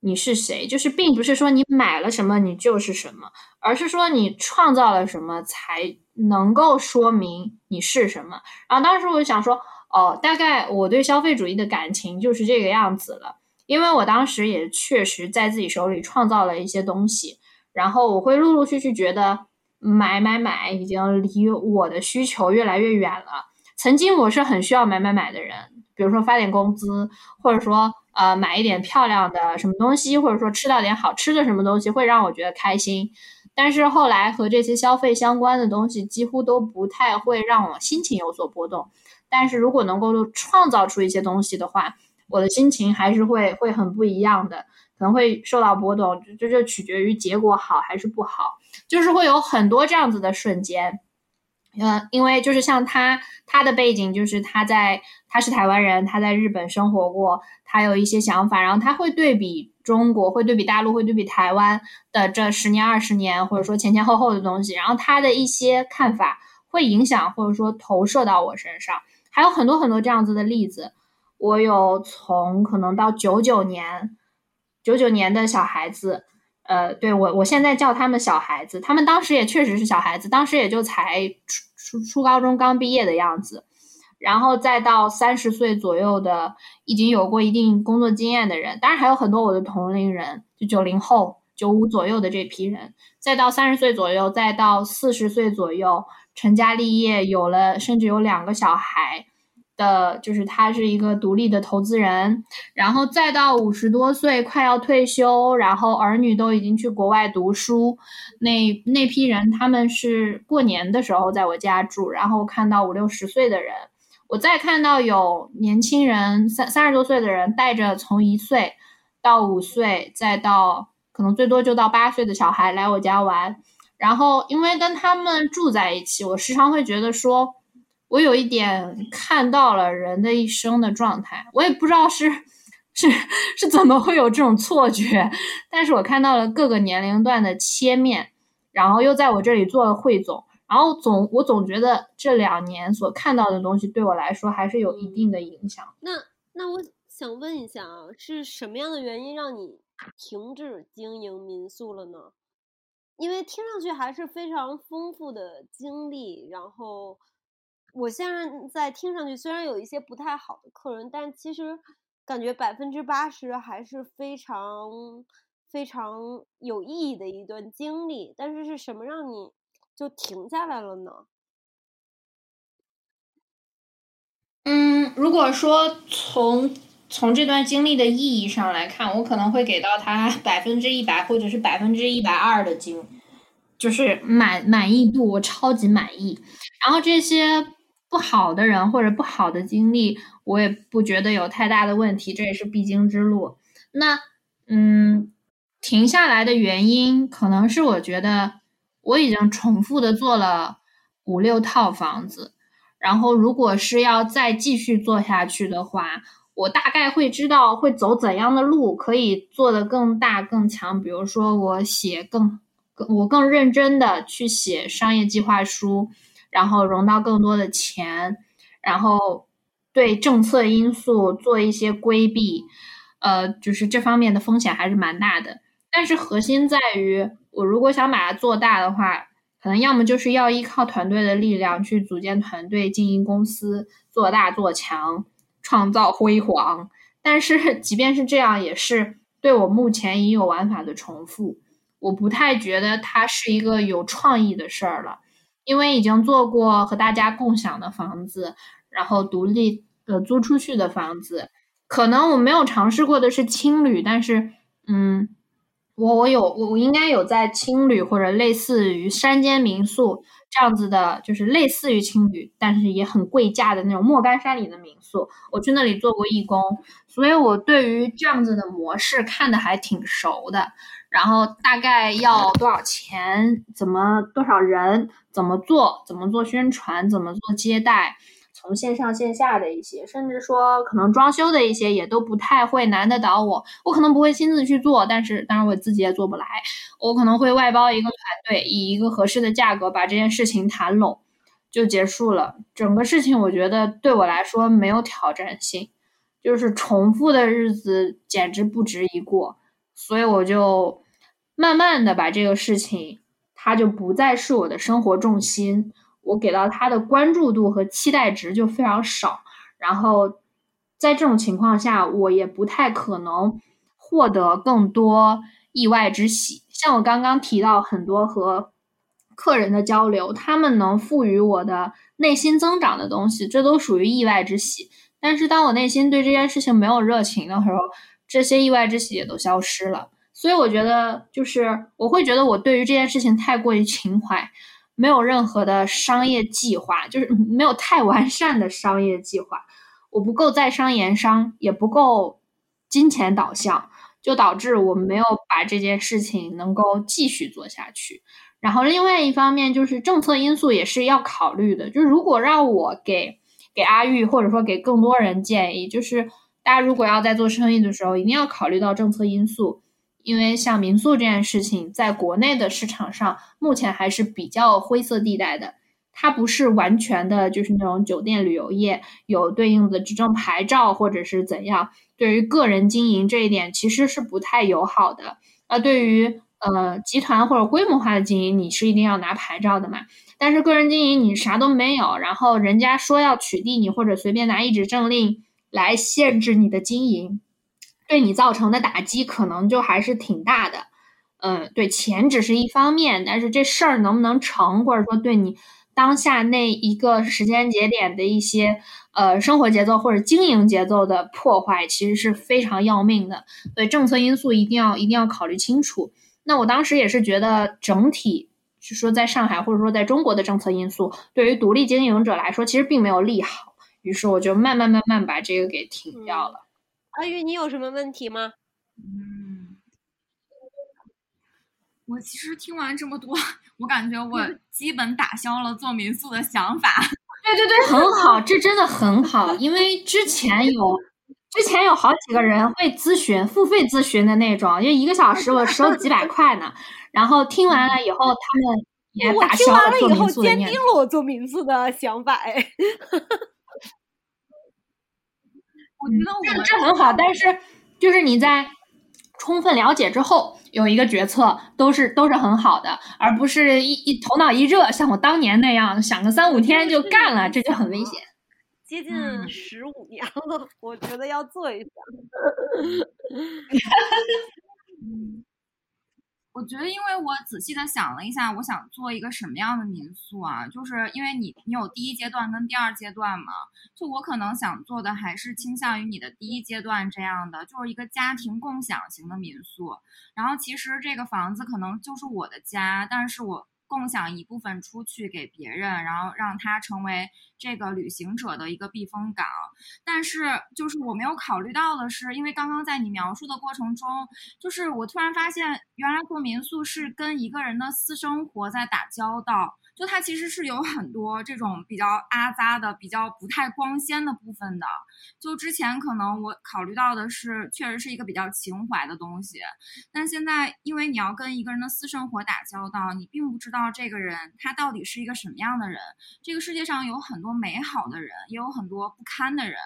你是谁？就是并不是说你买了什么你就是什么，而是说你创造了什么才能够说明你是什么。然后当时我就想说，哦，大概我对消费主义的感情就是这个样子了。因为我当时也确实在自己手里创造了一些东西，然后我会陆陆续续觉得买买买已经离我的需求越来越远了。曾经我是很需要买买买的人，比如说发点工资，或者说。呃，买一点漂亮的什么东西，或者说吃到点好吃的什么东西，会让我觉得开心。但是后来和这些消费相关的东西，几乎都不太会让我心情有所波动。但是如果能够创造出一些东西的话，我的心情还是会会很不一样的，可能会受到波动。这就取决于结果好还是不好，就是会有很多这样子的瞬间。嗯，因为就是像他，他的背景就是他在他是台湾人，他在日本生活过，他有一些想法，然后他会对比中国，会对比大陆，会对比台湾的这十年、二十年，或者说前前后后的东西，然后他的一些看法会影响或者说投射到我身上，还有很多很多这样子的例子。我有从可能到九九年，九九年的小孩子。呃，对我，我现在叫他们小孩子，他们当时也确实是小孩子，当时也就才初初初高中刚毕业的样子。然后再到三十岁左右的已经有过一定工作经验的人，当然还有很多我的同龄人，就九零后、九五左右的这批人，再到三十岁左右，再到四十岁左右，成家立业，有了甚至有两个小孩的，就是他是一个独立的投资人，然后再到五十多岁快要退休，然后儿女都已经去国外读书，那那批人他们是过年的时候在我家住，然后看到五六十岁的人。我再看到有年轻人三三十多岁的人带着从一岁到五岁，再到可能最多就到八岁的小孩来我家玩，然后因为跟他们住在一起，我时常会觉得说，我有一点看到了人的一生的状态，我也不知道是是是怎么会有这种错觉，但是我看到了各个年龄段的切面，然后又在我这里做了汇总。然后总我总觉得这两年所看到的东西对我来说还是有一定的影响。那那我想问一下啊，是什么样的原因让你停止经营民宿了呢？因为听上去还是非常丰富的经历。然后我现在在听上去虽然有一些不太好的客人，但其实感觉百分之八十还是非常非常有意义的一段经历。但是是什么让你？就停下来了呢。嗯，如果说从从这段经历的意义上来看，我可能会给到他 百分之一百或者是百分之一百二的经，就是满满意度，我超级满意。然后这些不好的人或者不好的经历，我也不觉得有太大的问题，这也是必经之路。那嗯，停下来的原因可能是我觉得。我已经重复的做了五六套房子，然后如果是要再继续做下去的话，我大概会知道会走怎样的路，可以做的更大更强。比如说，我写更更我更认真的去写商业计划书，然后融到更多的钱，然后对政策因素做一些规避，呃，就是这方面的风险还是蛮大的。但是核心在于。我如果想把它做大的话，可能要么就是要依靠团队的力量去组建团队、经营公司、做大做强、创造辉煌。但是即便是这样，也是对我目前已有玩法的重复。我不太觉得它是一个有创意的事儿了，因为已经做过和大家共享的房子，然后独立呃租出去的房子。可能我没有尝试过的是青旅，但是嗯。我我有我我应该有在青旅或者类似于山间民宿这样子的，就是类似于青旅，但是也很贵价的那种莫干山里的民宿，我去那里做过义工，所以我对于这样子的模式看的还挺熟的。然后大概要多少钱，怎么多少人，怎么做，怎么做宣传，怎么做接待。从线上线下的一些，甚至说可能装修的一些，也都不太会难得倒我。我可能不会亲自去做，但是当然我自己也做不来。我可能会外包一个团队，以一个合适的价格把这件事情谈拢，就结束了。整个事情我觉得对我来说没有挑战性，就是重复的日子简直不值一过。所以我就慢慢的把这个事情，他就不再是我的生活重心。我给到他的关注度和期待值就非常少，然后在这种情况下，我也不太可能获得更多意外之喜。像我刚刚提到很多和客人的交流，他们能赋予我的内心增长的东西，这都属于意外之喜。但是当我内心对这件事情没有热情的时候，这些意外之喜也都消失了。所以我觉得，就是我会觉得我对于这件事情太过于情怀。没有任何的商业计划，就是没有太完善的商业计划。我不够在商言商，也不够金钱导向，就导致我没有把这件事情能够继续做下去。然后另外一方面就是政策因素也是要考虑的。就是如果让我给给阿玉或者说给更多人建议，就是大家如果要在做生意的时候，一定要考虑到政策因素。因为像民宿这件事情，在国内的市场上目前还是比较灰色地带的，它不是完全的，就是那种酒店旅游业有对应的执政牌照或者是怎样，对于个人经营这一点其实是不太友好的。那对于呃集团或者规模化的经营，你是一定要拿牌照的嘛。但是个人经营你啥都没有，然后人家说要取缔你，或者随便拿一纸政令来限制你的经营，对你造成的打击可能就还是挺大的。嗯，对，钱只是一方面，但是这事儿能不能成，或者说对你当下那一个时间节点的一些呃生活节奏或者经营节奏的破坏，其实是非常要命的。所以政策因素一定要一定要考虑清楚。那我当时也是觉得整体。是说，在上海或者说在中国的政策因素，对于独立经营者来说，其实并没有利好。于是我就慢慢慢慢把这个给停掉了。阿玉，你有什么问题吗？嗯，我其实听完这么多，我感觉我基本打消了做民宿的想法。对对对，很好，这真的很好，因为之前有之前有好几个人会咨询，付费咨询的那种，就一个小时我收几百块呢。然后听完了以后，他们也打消了做民宿的念头。坚定了我做民宿的想法。哎，我觉得我这很好，但是就是你在充分了解之后有一个决策，都是都是很好的，而不是一一头脑一热，像我当年那样想个三五天就干了，这就很危险。接近十五年了，我觉得要做一下。我觉得，因为我仔细的想了一下，我想做一个什么样的民宿啊？就是因为你，你有第一阶段跟第二阶段嘛。就我可能想做的还是倾向于你的第一阶段这样的，就是一个家庭共享型的民宿。然后其实这个房子可能就是我的家，但是我。共享一部分出去给别人，然后让他成为这个旅行者的一个避风港。但是，就是我没有考虑到的是，因为刚刚在你描述的过程中，就是我突然发现，原来做民宿是跟一个人的私生活在打交道。就它其实是有很多这种比较阿扎的、比较不太光鲜的部分的。就之前可能我考虑到的是，确实是一个比较情怀的东西，但现在因为你要跟一个人的私生活打交道，你并不知道这个人他到底是一个什么样的人。这个世界上有很多美好的人，也有很多不堪的人。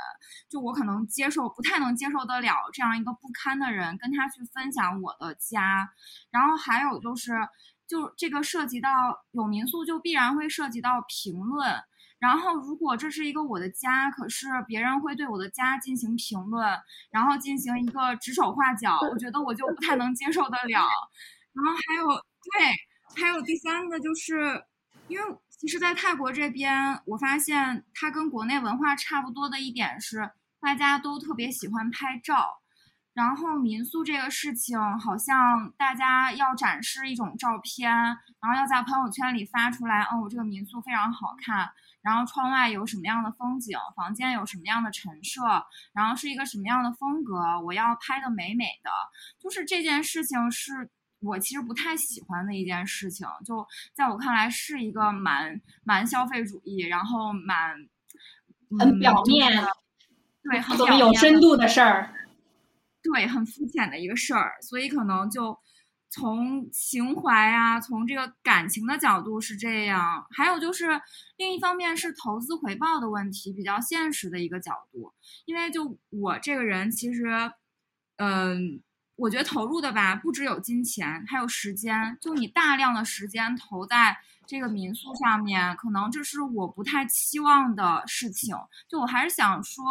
就我可能接受不太能接受得了这样一个不堪的人跟他去分享我的家，然后还有就是。就这个涉及到有民宿，就必然会涉及到评论。然后，如果这是一个我的家，可是别人会对我的家进行评论，然后进行一个指手画脚，我觉得我就不太能接受得了。然后还有，对，还有第三个就是，因为其实，在泰国这边，我发现它跟国内文化差不多的一点是，大家都特别喜欢拍照。然后民宿这个事情，好像大家要展示一种照片，然后要在朋友圈里发出来。哦，我这个民宿非常好看，然后窗外有什么样的风景，房间有什么样的陈设，然后是一个什么样的风格，我要拍的美美的。就是这件事情是我其实不太喜欢的一件事情，就在我看来是一个蛮蛮消费主义，然后蛮很表面，对，很有深度的事儿。对，很肤浅的一个事儿，所以可能就从情怀啊，从这个感情的角度是这样。还有就是另一方面是投资回报的问题，比较现实的一个角度。因为就我这个人，其实，嗯，我觉得投入的吧，不只有金钱，还有时间。就你大量的时间投在。这个民宿上面，可能这是我不太期望的事情。就我还是想说，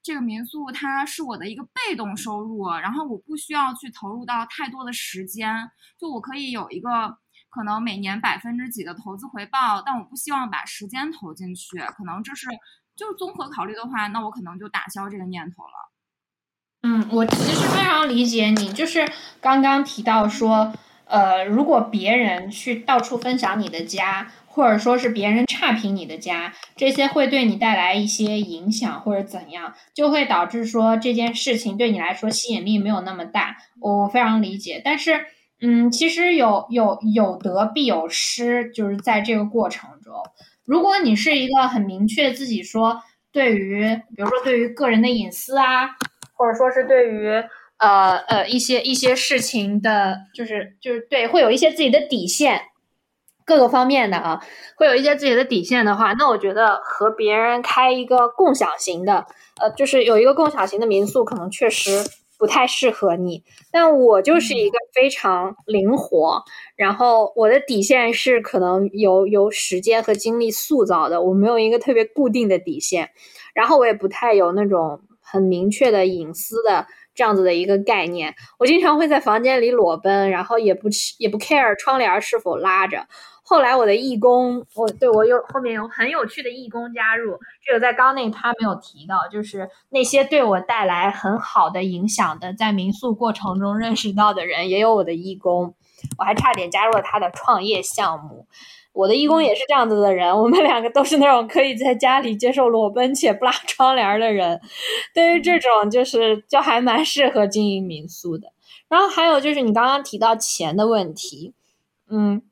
这个民宿它是我的一个被动收入，然后我不需要去投入到太多的时间。就我可以有一个可能每年百分之几的投资回报，但我不希望把时间投进去。可能这是就是综合考虑的话，那我可能就打消这个念头了。嗯，我其实非常理解你，就是刚刚提到说。呃，如果别人去到处分享你的家，或者说是别人差评你的家，这些会对你带来一些影响，或者怎样，就会导致说这件事情对你来说吸引力没有那么大。我非常理解，但是，嗯，其实有有有得必有失，就是在这个过程中，如果你是一个很明确自己说，对于比如说对于个人的隐私啊，或者说是对于。呃呃，一些一些事情的，就是就是对，会有一些自己的底线，各个方面的啊，会有一些自己的底线的话，那我觉得和别人开一个共享型的，呃，就是有一个共享型的民宿，可能确实不太适合你。但我就是一个非常灵活，然后我的底线是可能由由时间和精力塑造的，我没有一个特别固定的底线，然后我也不太有那种很明确的隐私的这样子的一个概念。我经常会在房间里裸奔，然后也不也不 care 窗帘是否拉着。后来我的义工，我对我有后面有很有趣的义工加入，这个在刚那他没有提到，就是那些对我带来很好的影响的，在民宿过程中认识到的人，也有我的义工，我还差点加入了他的创业项目。我的义工也是这样子的人，我们两个都是那种可以在家里接受裸奔且不拉窗帘的人。对于这种，就是就还蛮适合经营民宿的。然后还有就是你刚刚提到钱的问题，嗯。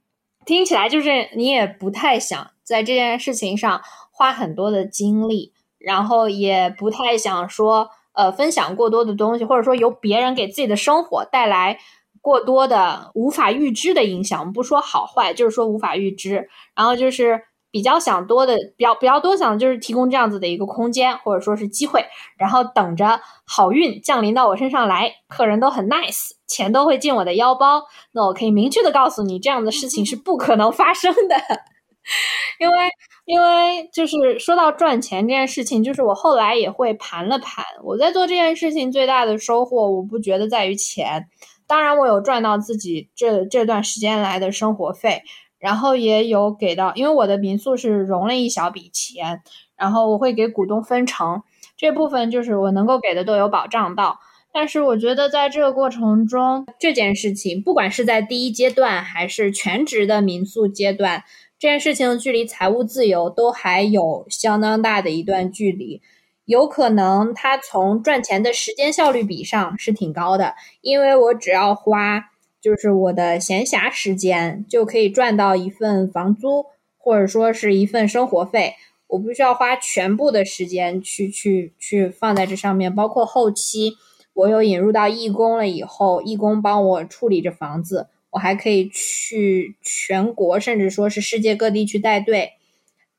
听起来就是你也不太想在这件事情上花很多的精力，然后也不太想说呃分享过多的东西，或者说由别人给自己的生活带来过多的无法预知的影响。我们不说好坏，就是说无法预知。然后就是。比较想多的，比较比较多想的就是提供这样子的一个空间，或者说是机会，然后等着好运降临到我身上来。客人都很 nice，钱都会进我的腰包。那我可以明确的告诉你，这样的事情是不可能发生的。因为，因为就是说到赚钱这件事情，就是我后来也会盘了盘，我在做这件事情最大的收获，我不觉得在于钱，当然我有赚到自己这这段时间来的生活费。然后也有给到，因为我的民宿是融了一小笔钱，然后我会给股东分成这部分，就是我能够给的都有保障到。但是我觉得在这个过程中，这件事情不管是在第一阶段还是全职的民宿阶段，这件事情距离财务自由都还有相当大的一段距离。有可能它从赚钱的时间效率比上是挺高的，因为我只要花。就是我的闲暇时间就可以赚到一份房租，或者说是一份生活费。我不需要花全部的时间去去去放在这上面，包括后期我又引入到义工了以后，义工帮我处理着房子，我还可以去全国甚至说是世界各地去带队。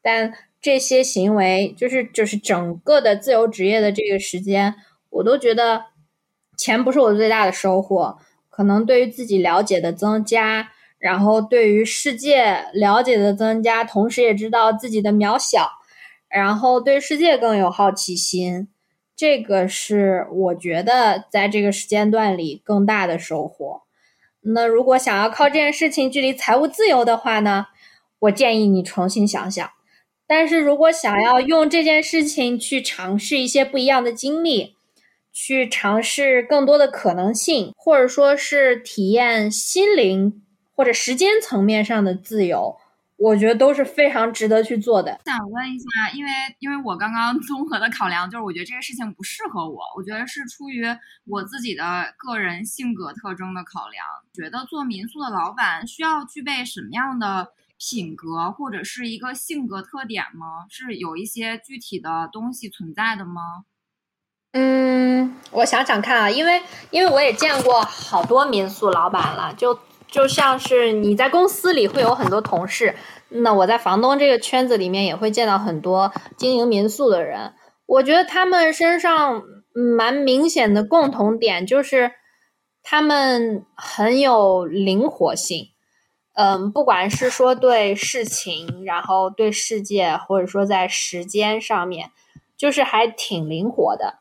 但这些行为就是就是整个的自由职业的这个时间，我都觉得钱不是我最大的收获。可能对于自己了解的增加，然后对于世界了解的增加，同时也知道自己的渺小，然后对世界更有好奇心，这个是我觉得在这个时间段里更大的收获。那如果想要靠这件事情距离财务自由的话呢，我建议你重新想想。但是如果想要用这件事情去尝试一些不一样的经历，去尝试更多的可能性，或者说是体验心灵或者时间层面上的自由，我觉得都是非常值得去做的。想问一下，因为因为我刚刚 综合的考量，就是我觉得这个事情不适合我，我觉得是出于我自己的个人性格特征的考量。觉得做民宿的老板需要具备什么样的品格或者是一个性格特点吗？是有一些具体的东西存在的吗？嗯，我想想看啊，因为因为我也见过好多民宿老板了，就就像是你在公司里会有很多同事，那我在房东这个圈子里面也会见到很多经营民宿的人。我觉得他们身上蛮明显的共同点就是他们很有灵活性，嗯，不管是说对事情，然后对世界，或者说在时间上面，就是还挺灵活的。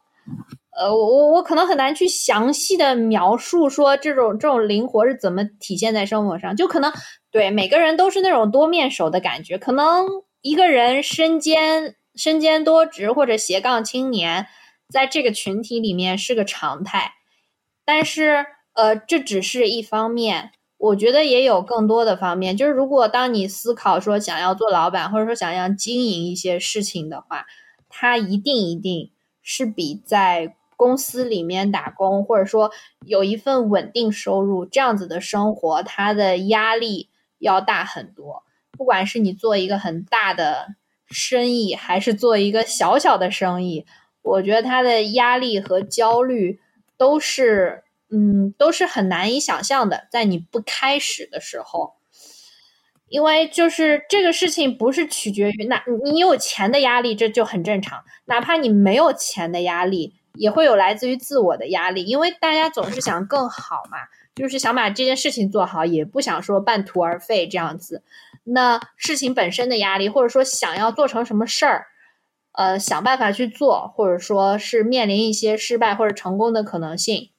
呃，我我我可能很难去详细的描述说这种这种灵活是怎么体现在生活上，就可能对每个人都是那种多面手的感觉，可能一个人身兼身兼多职或者斜杠青年，在这个群体里面是个常态，但是呃，这只是一方面，我觉得也有更多的方面，就是如果当你思考说想要做老板，或者说想要经营一些事情的话，他一定一定。是比在公司里面打工，或者说有一份稳定收入这样子的生活，它的压力要大很多。不管是你做一个很大的生意，还是做一个小小的生意，我觉得它的压力和焦虑都是，嗯，都是很难以想象的。在你不开始的时候。因为就是这个事情不是取决于那，你有钱的压力这就很正常。哪怕你没有钱的压力，也会有来自于自我的压力，因为大家总是想更好嘛，就是想把这件事情做好，也不想说半途而废这样子。那事情本身的压力，或者说想要做成什么事儿，呃，想办法去做，或者说是面临一些失败或者成功的可能性，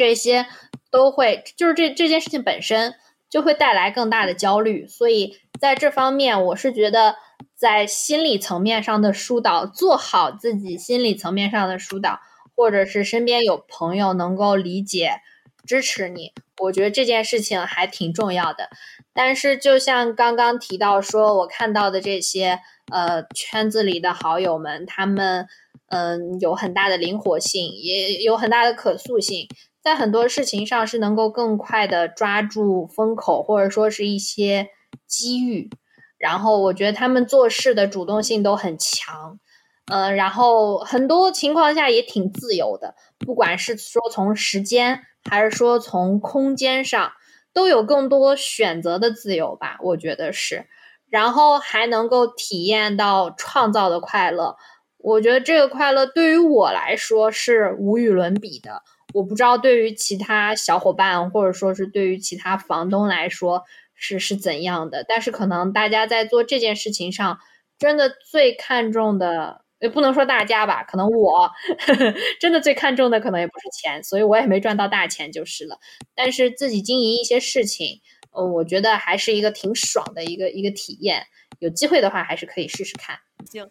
这些都会就是这这件事情本身就会带来更大的焦虑。所以在这方面，我是觉得在心理层面上的疏导，做好自己心理层面上的疏导，或者是身边有朋友能够理解支持你，我觉得这件事情还挺重要的。但是，就像刚刚提到说，我看到的这些呃圈子里的好友们，他们嗯有很大的灵活性，也有很大的可塑性，在很多事情上是能够更快的抓住风口，或者说是一些机遇。然后，我觉得他们做事的主动性都很强，嗯，然后很多情况下也挺自由的，不管是说从时间，还是说从空间上。都有更多选择的自由吧，我觉得是，然后还能够体验到创造的快乐。我觉得这个快乐对于我来说是无与伦比的。我不知道对于其他小伙伴或者说是对于其他房东来说是是怎样的，但是可能大家在做这件事情上，真的最看重的。也不能说大家吧，可能我 真的最看重的可能也不是钱，所以我也没赚到大钱就是了。但是自己经营一些事情，嗯，我觉得还是一个挺爽的一个一个体验。有机会的话，还是可以试试看。行。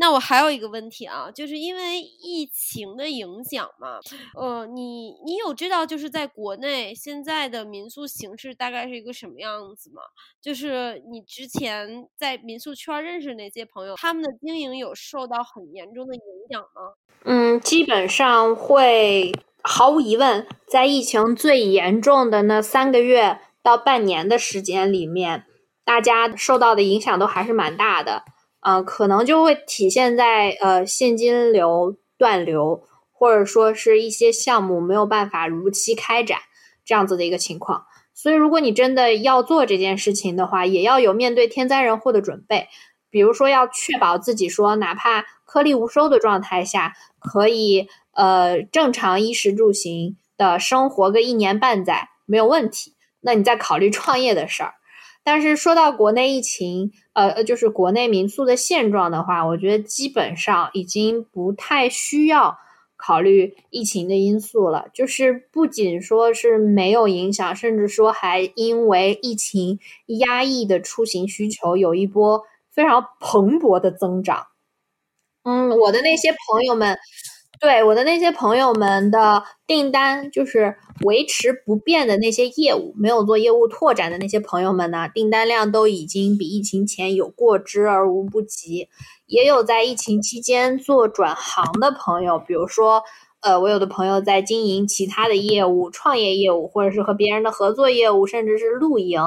那我还有一个问题啊，就是因为疫情的影响嘛，呃，你你有知道就是在国内现在的民宿形式大概是一个什么样子吗？就是你之前在民宿圈认识那些朋友，他们的经营有受到很严重的影响吗？嗯，基本上会，毫无疑问，在疫情最严重的那三个月到半年的时间里面，大家受到的影响都还是蛮大的。呃，可能就会体现在呃现金流断流，或者说是一些项目没有办法如期开展这样子的一个情况。所以，如果你真的要做这件事情的话，也要有面对天灾人祸的准备。比如说，要确保自己说，哪怕颗粒无收的状态下，可以呃正常衣食住行的生活个一年半载没有问题。那你再考虑创业的事儿。但是说到国内疫情，呃，就是国内民宿的现状的话，我觉得基本上已经不太需要考虑疫情的因素了。就是不仅说是没有影响，甚至说还因为疫情压抑的出行需求有一波非常蓬勃的增长。嗯，我的那些朋友们。对我的那些朋友们的订单，就是维持不变的那些业务，没有做业务拓展的那些朋友们呢，订单量都已经比疫情前有过之而无不及。也有在疫情期间做转行的朋友，比如说，呃，我有的朋友在经营其他的业务、创业业务，或者是和别人的合作业务，甚至是露营，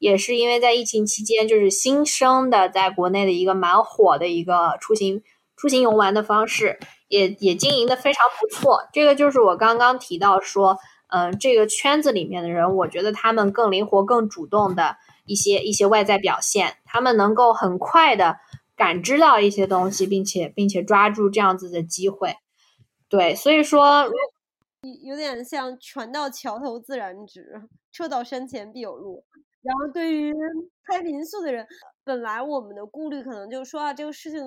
也是因为在疫情期间就是新生的，在国内的一个蛮火的一个出行出行游玩的方式。也也经营的非常不错，这个就是我刚刚提到说，嗯，这个圈子里面的人，我觉得他们更灵活、更主动的一些一些外在表现，他们能够很快的感知到一些东西，并且并且抓住这样子的机会。对，所以说，有有点像船到桥头自然直，车到山前必有路。然后对于开民宿的人，本来我们的顾虑可能就说啊，这个事情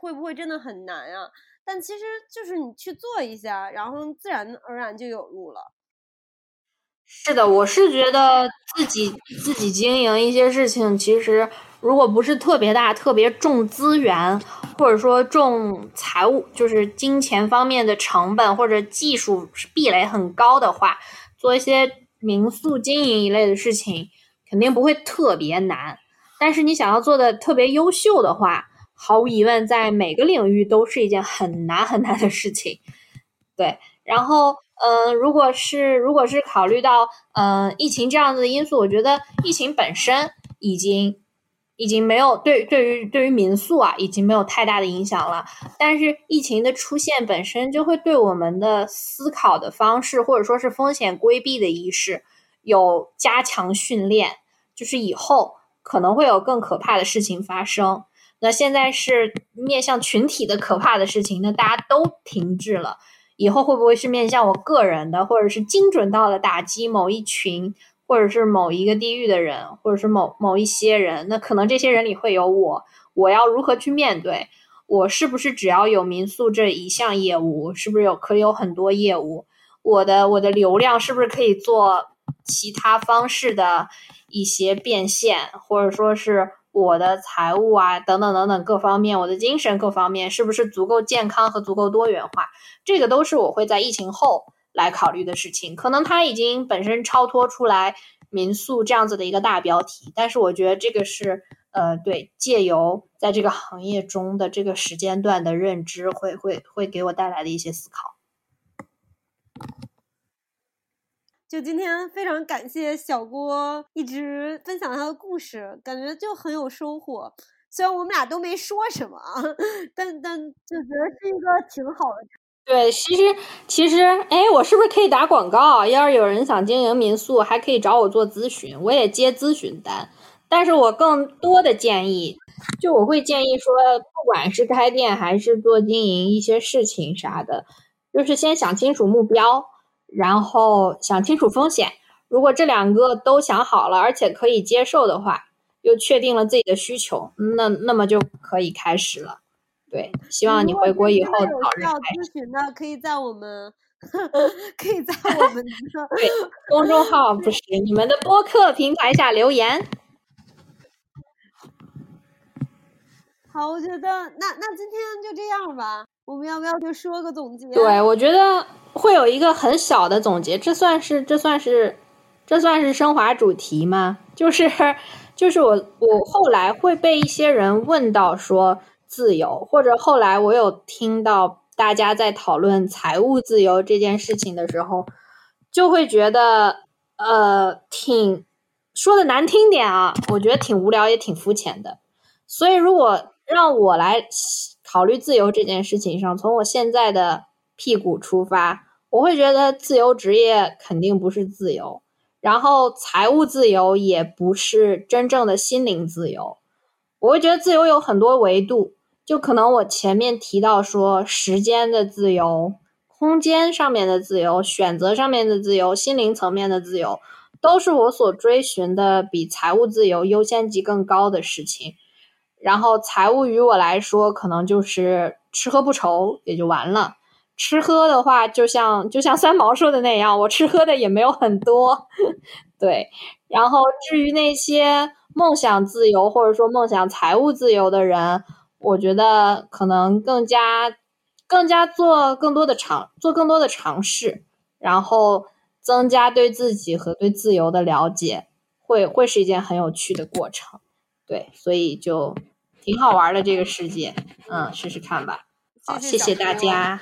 会不会真的很难啊？但其实就是你去做一下，然后自然而然就有路了。是的，我是觉得自己自己经营一些事情，其实如果不是特别大、特别重资源，或者说重财务，就是金钱方面的成本或者技术壁垒很高的话，做一些民宿经营一类的事情，肯定不会特别难。但是你想要做的特别优秀的话，毫无疑问，在每个领域都是一件很难很难的事情，对。然后，嗯，如果是如果是考虑到，嗯，疫情这样子的因素，我觉得疫情本身已经已经没有对对于对于民宿啊，已经没有太大的影响了。但是疫情的出现本身就会对我们的思考的方式，或者说是风险规避的意识有加强训练，就是以后可能会有更可怕的事情发生。那现在是面向群体的可怕的事情，那大家都停滞了。以后会不会是面向我个人的，或者是精准到了打击某一群，或者是某一个地域的人，或者是某某一些人？那可能这些人里会有我，我要如何去面对？我是不是只要有民宿这一项业务？是不是有可以有很多业务？我的我的流量是不是可以做其他方式的一些变现，或者说是？我的财务啊，等等等等各方面，我的精神各方面是不是足够健康和足够多元化？这个都是我会在疫情后来考虑的事情。可能它已经本身超脱出来民宿这样子的一个大标题，但是我觉得这个是呃，对，借由在这个行业中的这个时间段的认知，会会会给我带来的一些思考。就今天非常感谢小郭一直分享他的故事，感觉就很有收获。虽然我们俩都没说什么，但但就觉得是一个挺好的。对，其实其实，哎，我是不是可以打广告？要是有人想经营民宿，还可以找我做咨询，我也接咨询单。但是我更多的建议，就我会建议说，不管是开店还是做经营一些事情啥的，就是先想清楚目标。然后想清楚风险，如果这两个都想好了，而且可以接受的话，又确定了自己的需求，那那么就可以开始了。对，希望你回国以后早日开始。咨询的可以在我们，可以在 我们的对公众号不是你们的播客平台下留言。好，我觉得那那今天就这样吧。我们要不要就说个总结？对，我觉得会有一个很小的总结。这算是这算是这算是升华主题吗？就是就是我我后来会被一些人问到说自由，或者后来我有听到大家在讨论财务自由这件事情的时候，就会觉得呃挺说的难听点啊，我觉得挺无聊也挺肤浅的。所以如果让我来。考虑自由这件事情上，从我现在的屁股出发，我会觉得自由职业肯定不是自由，然后财务自由也不是真正的心灵自由。我会觉得自由有很多维度，就可能我前面提到说，时间的自由、空间上面的自由、选择上面的自由、心灵层面的自由，都是我所追寻的比财务自由优先级更高的事情。然后财务于我来说，可能就是吃喝不愁也就完了。吃喝的话，就像就像三毛说的那样，我吃喝的也没有很多。对，然后至于那些梦想自由或者说梦想财务自由的人，我觉得可能更加更加做更多的尝做更多的尝试，然后增加对自己和对自由的了解，会会是一件很有趣的过程。对，所以就。挺好玩的这个世界，嗯，试试看吧。好，谢谢大家。